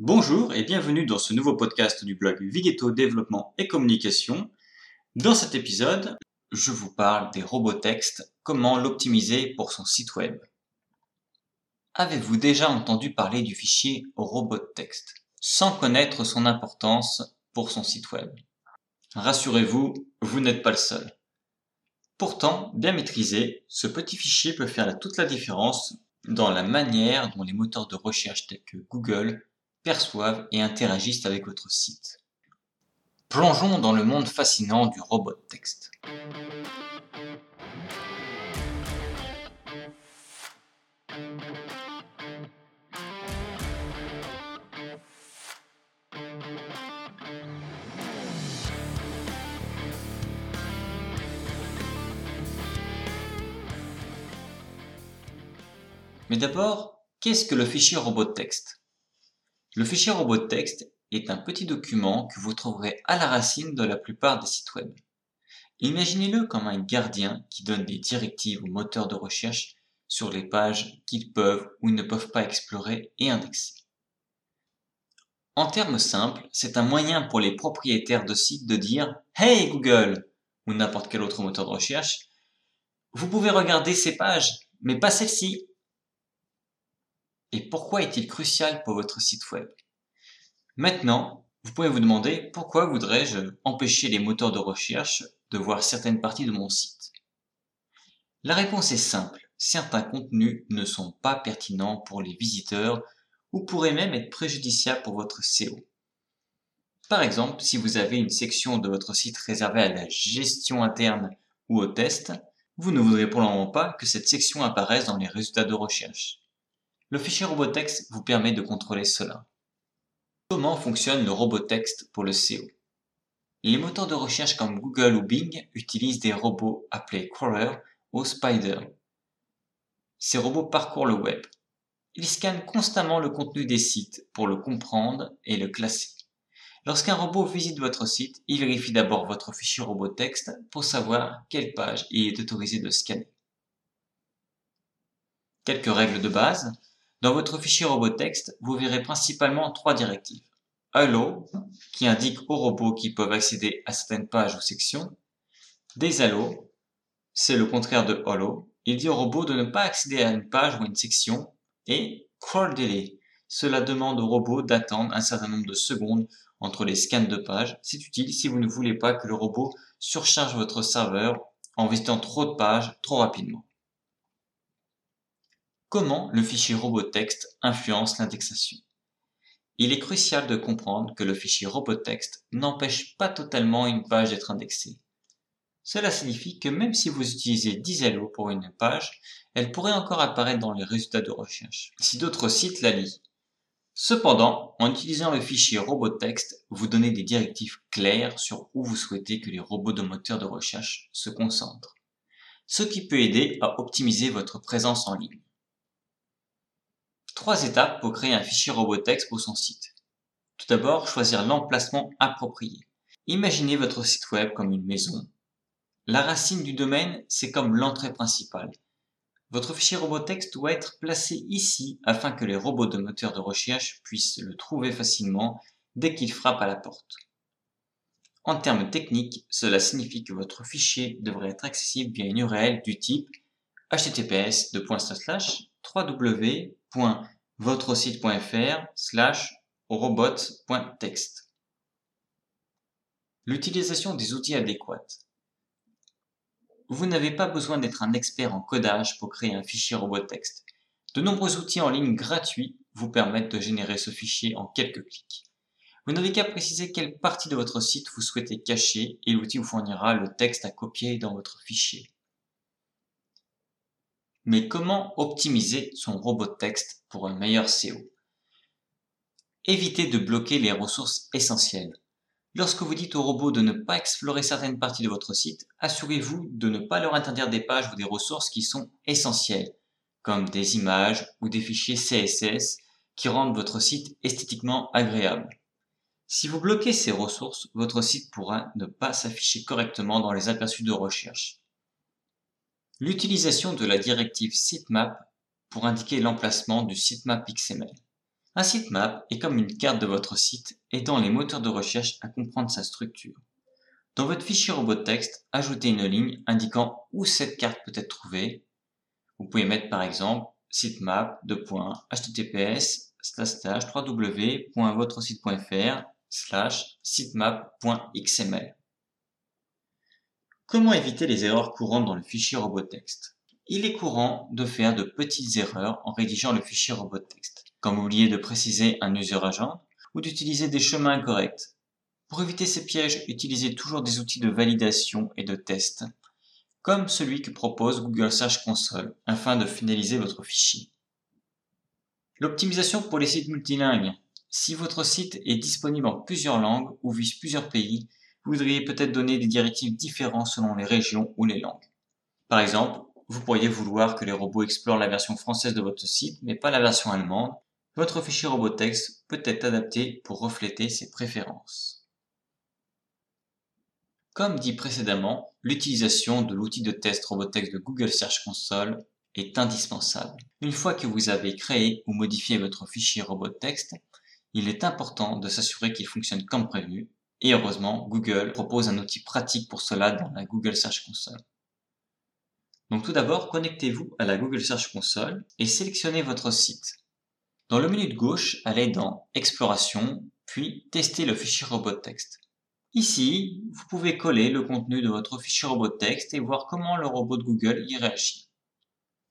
Bonjour et bienvenue dans ce nouveau podcast du blog Vigeto Développement et Communication. Dans cet épisode, je vous parle des robots textes, comment l'optimiser pour son site web. Avez-vous déjà entendu parler du fichier robot texte sans connaître son importance pour son site web? Rassurez-vous, vous n'êtes pas le seul. Pourtant, bien maîtrisé, ce petit fichier peut faire toute la différence dans la manière dont les moteurs de recherche tels que Google perçoivent et interagissent avec votre site. Plongeons dans le monde fascinant du robot texte. Mais d'abord, qu'est-ce que le fichier robot texte? Le fichier robot texte est un petit document que vous trouverez à la racine de la plupart des sites web. Imaginez-le comme un gardien qui donne des directives aux moteurs de recherche sur les pages qu'ils peuvent ou ne peuvent pas explorer et indexer. En termes simples, c'est un moyen pour les propriétaires de sites de dire Hey Google ou n'importe quel autre moteur de recherche, vous pouvez regarder ces pages, mais pas celle-ci. Et pourquoi est-il crucial pour votre site web? Maintenant, vous pouvez vous demander pourquoi voudrais-je empêcher les moteurs de recherche de voir certaines parties de mon site La réponse est simple. Certains contenus ne sont pas pertinents pour les visiteurs ou pourraient même être préjudiciables pour votre SEO. Par exemple, si vous avez une section de votre site réservée à la gestion interne ou au test, vous ne voudrez pour le moment pas que cette section apparaisse dans les résultats de recherche. Le fichier RobotText vous permet de contrôler cela. Comment fonctionne le RobotText pour le SEO Les moteurs de recherche comme Google ou Bing utilisent des robots appelés crawler ou spider. Ces robots parcourent le web. Ils scannent constamment le contenu des sites pour le comprendre et le classer. Lorsqu'un robot visite votre site, il vérifie d'abord votre fichier RobotText pour savoir quelle page il est autorisé de scanner. Quelques règles de base. Dans votre fichier robot texte, vous verrez principalement trois directives. Allo, qui indique aux robots qui peuvent accéder à certaines pages ou sections. Desallow, c'est le contraire de Allo. Il dit aux robots de ne pas accéder à une page ou une section. Et Crawl Delay, cela demande aux robots d'attendre un certain nombre de secondes entre les scans de pages. C'est utile si vous ne voulez pas que le robot surcharge votre serveur en visitant trop de pages trop rapidement. Comment le fichier RobotText influence l'indexation Il est crucial de comprendre que le fichier RobotText n'empêche pas totalement une page d'être indexée. Cela signifie que même si vous utilisez 10 hello pour une page, elle pourrait encore apparaître dans les résultats de recherche, si d'autres sites la lisent. Cependant, en utilisant le fichier RobotText, vous donnez des directives claires sur où vous souhaitez que les robots de moteur de recherche se concentrent, ce qui peut aider à optimiser votre présence en ligne. Trois étapes pour créer un fichier RobotText pour son site. Tout d'abord, choisir l'emplacement approprié. Imaginez votre site web comme une maison. La racine du domaine, c'est comme l'entrée principale. Votre fichier RobotText doit être placé ici afin que les robots de moteur de recherche puissent le trouver facilement dès qu'il frappe à la porte. En termes techniques, cela signifie que votre fichier devrait être accessible via une URL du type https www.votrosite.fr slash robot.text. L'utilisation des outils adéquats. Vous n'avez pas besoin d'être un expert en codage pour créer un fichier robot texte. De nombreux outils en ligne gratuits vous permettent de générer ce fichier en quelques clics. Vous n'avez qu'à préciser quelle partie de votre site vous souhaitez cacher et l'outil vous fournira le texte à copier dans votre fichier. Mais comment optimiser son robot texte pour un meilleur SEO Évitez de bloquer les ressources essentielles. Lorsque vous dites au robot de ne pas explorer certaines parties de votre site, assurez-vous de ne pas leur interdire des pages ou des ressources qui sont essentielles, comme des images ou des fichiers CSS qui rendent votre site esthétiquement agréable. Si vous bloquez ces ressources, votre site pourra ne pas s'afficher correctement dans les aperçus de recherche. L'utilisation de la directive sitemap pour indiquer l'emplacement du sitemap XML. Un sitemap est comme une carte de votre site aidant les moteurs de recherche à comprendre sa structure. Dans votre fichier robot texte, ajoutez une ligne indiquant où cette carte peut être trouvée. Vous pouvez mettre par exemple sitemap.https www.votresite.fr slash sitemap.xml. Comment éviter les erreurs courantes dans le fichier robot texte Il est courant de faire de petites erreurs en rédigeant le fichier robot texte, comme oublier de préciser un user agent ou d'utiliser des chemins incorrects. Pour éviter ces pièges, utilisez toujours des outils de validation et de test, comme celui que propose Google Search Console, afin de finaliser votre fichier. L'optimisation pour les sites multilingues. Si votre site est disponible en plusieurs langues ou vise plusieurs pays, voudriez peut-être donner des directives différentes selon les régions ou les langues. Par exemple, vous pourriez vouloir que les robots explorent la version française de votre site, mais pas la version allemande. Votre fichier robot texte peut être adapté pour refléter ces préférences. Comme dit précédemment, l'utilisation de l'outil de test RobotText de Google Search Console est indispensable. Une fois que vous avez créé ou modifié votre fichier robot texte, il est important de s'assurer qu'il fonctionne comme prévu et heureusement, Google propose un outil pratique pour cela dans la Google Search Console. Donc tout d'abord, connectez-vous à la Google Search Console et sélectionnez votre site. Dans le menu de gauche, allez dans Exploration, puis Tester le fichier robot texte. Ici, vous pouvez coller le contenu de votre fichier robot texte et voir comment le robot de Google y réagit.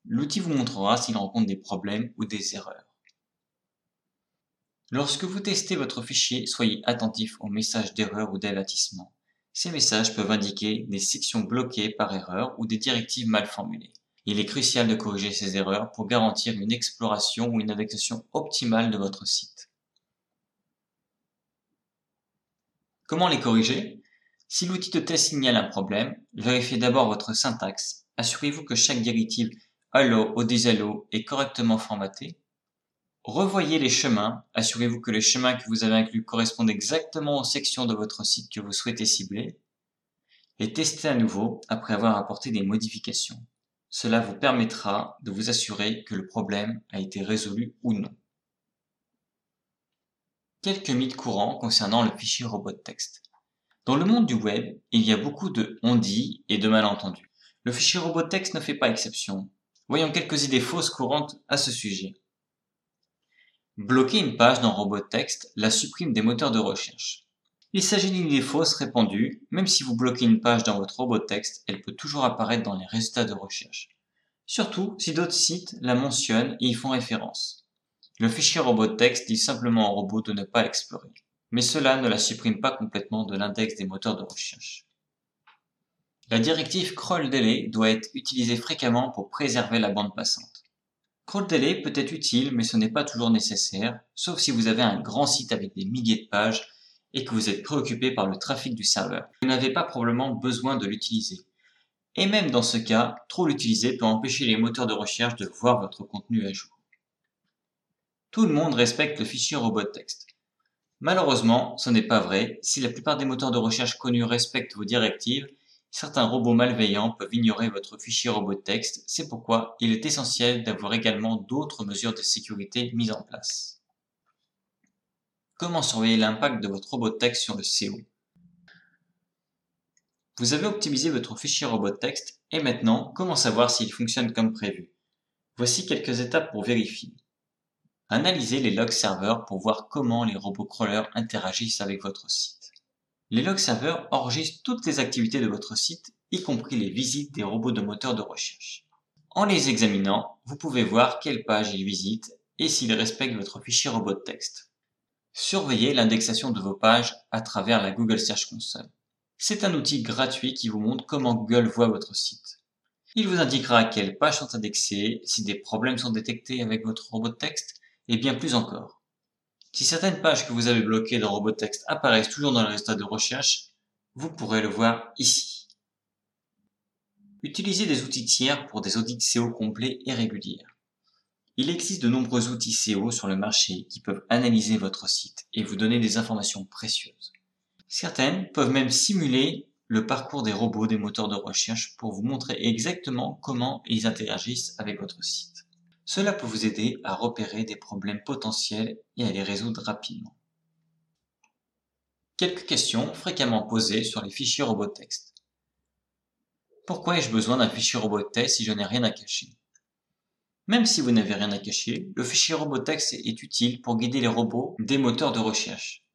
L'outil vous montrera s'il rencontre des problèmes ou des erreurs. Lorsque vous testez votre fichier, soyez attentif aux messages d'erreur ou d'avertissement. Ces messages peuvent indiquer des sections bloquées par erreur ou des directives mal formulées. Il est crucial de corriger ces erreurs pour garantir une exploration ou une indexation optimale de votre site. Comment les corriger? Si l'outil de test signale un problème, vérifiez d'abord votre syntaxe. Assurez-vous que chaque directive Allo ou Disallo est correctement formaté. Revoyez les chemins, assurez-vous que les chemins que vous avez inclus correspondent exactement aux sections de votre site que vous souhaitez cibler, et testez à nouveau après avoir apporté des modifications. Cela vous permettra de vous assurer que le problème a été résolu ou non. Quelques mythes courants concernant le fichier robot texte. Dans le monde du web, il y a beaucoup de on dit et de malentendus. Le fichier robot texte ne fait pas exception. Voyons quelques idées fausses courantes à ce sujet. Bloquer une page dans RobotText la supprime des moteurs de recherche. Il s'agit d'une idée fausse répandue, même si vous bloquez une page dans votre RobotText, elle peut toujours apparaître dans les résultats de recherche. Surtout si d'autres sites la mentionnent et y font référence. Le fichier RobotText dit simplement au robot de ne pas l'explorer. Mais cela ne la supprime pas complètement de l'index des moteurs de recherche. La directive crawl delay doit être utilisée fréquemment pour préserver la bande passante. Crawl delay peut être utile, mais ce n'est pas toujours nécessaire, sauf si vous avez un grand site avec des milliers de pages et que vous êtes préoccupé par le trafic du serveur. Vous n'avez pas probablement besoin de l'utiliser. Et même dans ce cas, trop l'utiliser peut empêcher les moteurs de recherche de voir votre contenu à jour. Tout le monde respecte le fichier robot texte. Malheureusement, ce n'est pas vrai. Si la plupart des moteurs de recherche connus respectent vos directives, Certains robots malveillants peuvent ignorer votre fichier robot texte, c'est pourquoi il est essentiel d'avoir également d'autres mesures de sécurité mises en place. Comment surveiller l'impact de votre robot texte sur le SEO Vous avez optimisé votre fichier robot texte et maintenant, comment savoir s'il fonctionne comme prévu? Voici quelques étapes pour vérifier. Analysez les logs serveurs pour voir comment les robots crawlers interagissent avec votre site. Les log serveurs enregistrent toutes les activités de votre site, y compris les visites des robots de moteur de recherche. En les examinant, vous pouvez voir quelles pages ils visitent et s'ils respectent votre fichier robot de texte. Surveillez l'indexation de vos pages à travers la Google Search Console. C'est un outil gratuit qui vous montre comment Google voit votre site. Il vous indiquera quelles pages sont indexées, si des problèmes sont détectés avec votre robot de texte, et bien plus encore. Si certaines pages que vous avez bloquées dans RobotText apparaissent toujours dans le résultat de recherche, vous pourrez le voir ici. Utilisez des outils tiers pour des audits SEO complets et réguliers. Il existe de nombreux outils SEO sur le marché qui peuvent analyser votre site et vous donner des informations précieuses. Certaines peuvent même simuler le parcours des robots des moteurs de recherche pour vous montrer exactement comment ils interagissent avec votre site. Cela peut vous aider à repérer des problèmes potentiels et à les résoudre rapidement. Quelques questions fréquemment posées sur les fichiers robots texte. Pourquoi ai-je besoin d'un fichier robot texte si je n'ai rien à cacher? Même si vous n'avez rien à cacher, le fichier robot texte est utile pour guider les robots des moteurs de recherche.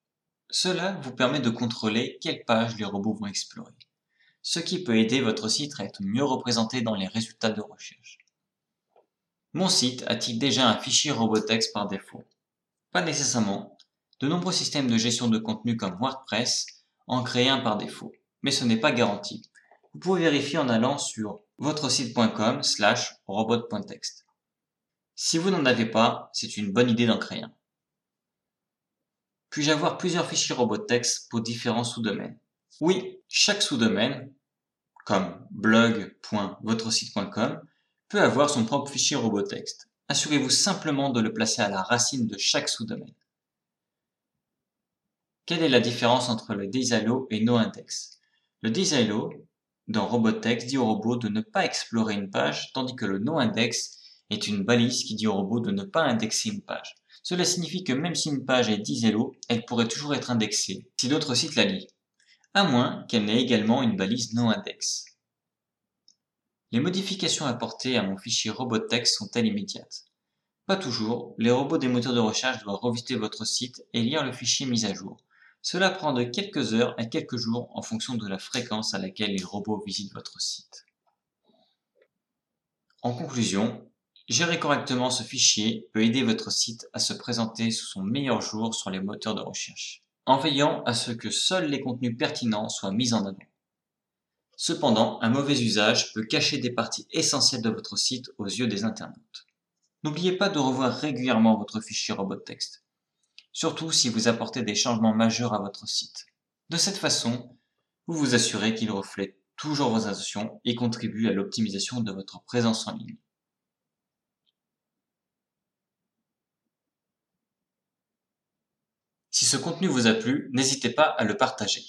Cela vous permet de contrôler quelles pages les robots vont explorer, ce qui peut aider votre site à être mieux représenté dans les résultats de recherche. Mon site a-t-il déjà un fichier robotext par défaut? Pas nécessairement. De nombreux systèmes de gestion de contenu comme WordPress en créent un par défaut, mais ce n'est pas garanti. Vous pouvez vérifier en allant sur votre site.com slash robot.txt. Si vous n'en avez pas, c'est une bonne idée d'en créer un. Puis-je avoir plusieurs fichiers robotext pour différents sous-domaines? Oui, chaque sous-domaine, comme blog.votresite.com, peut avoir son propre fichier robotext. Assurez-vous simplement de le placer à la racine de chaque sous-domaine. Quelle est la différence entre le disalo et noindex? Le disalo dans robotext dit au robot de ne pas explorer une page, tandis que le noindex est une balise qui dit au robot de ne pas indexer une page. Cela signifie que même si une page est 10 hello, elle pourrait toujours être indexée si d'autres sites la lisent, à moins qu'elle n'ait également une balise non index. Les modifications apportées à mon fichier robot-text sont-elles immédiates? Pas toujours, les robots des moteurs de recherche doivent revisiter votre site et lire le fichier mis à jour. Cela prend de quelques heures à quelques jours en fonction de la fréquence à laquelle les robots visitent votre site. En conclusion, Gérer correctement ce fichier peut aider votre site à se présenter sous son meilleur jour sur les moteurs de recherche, en veillant à ce que seuls les contenus pertinents soient mis en avant. Cependant, un mauvais usage peut cacher des parties essentielles de votre site aux yeux des internautes. N'oubliez pas de revoir régulièrement votre fichier robot texte, surtout si vous apportez des changements majeurs à votre site. De cette façon, vous vous assurez qu'il reflète toujours vos intentions et contribue à l'optimisation de votre présence en ligne. Si ce contenu vous a plu, n'hésitez pas à le partager.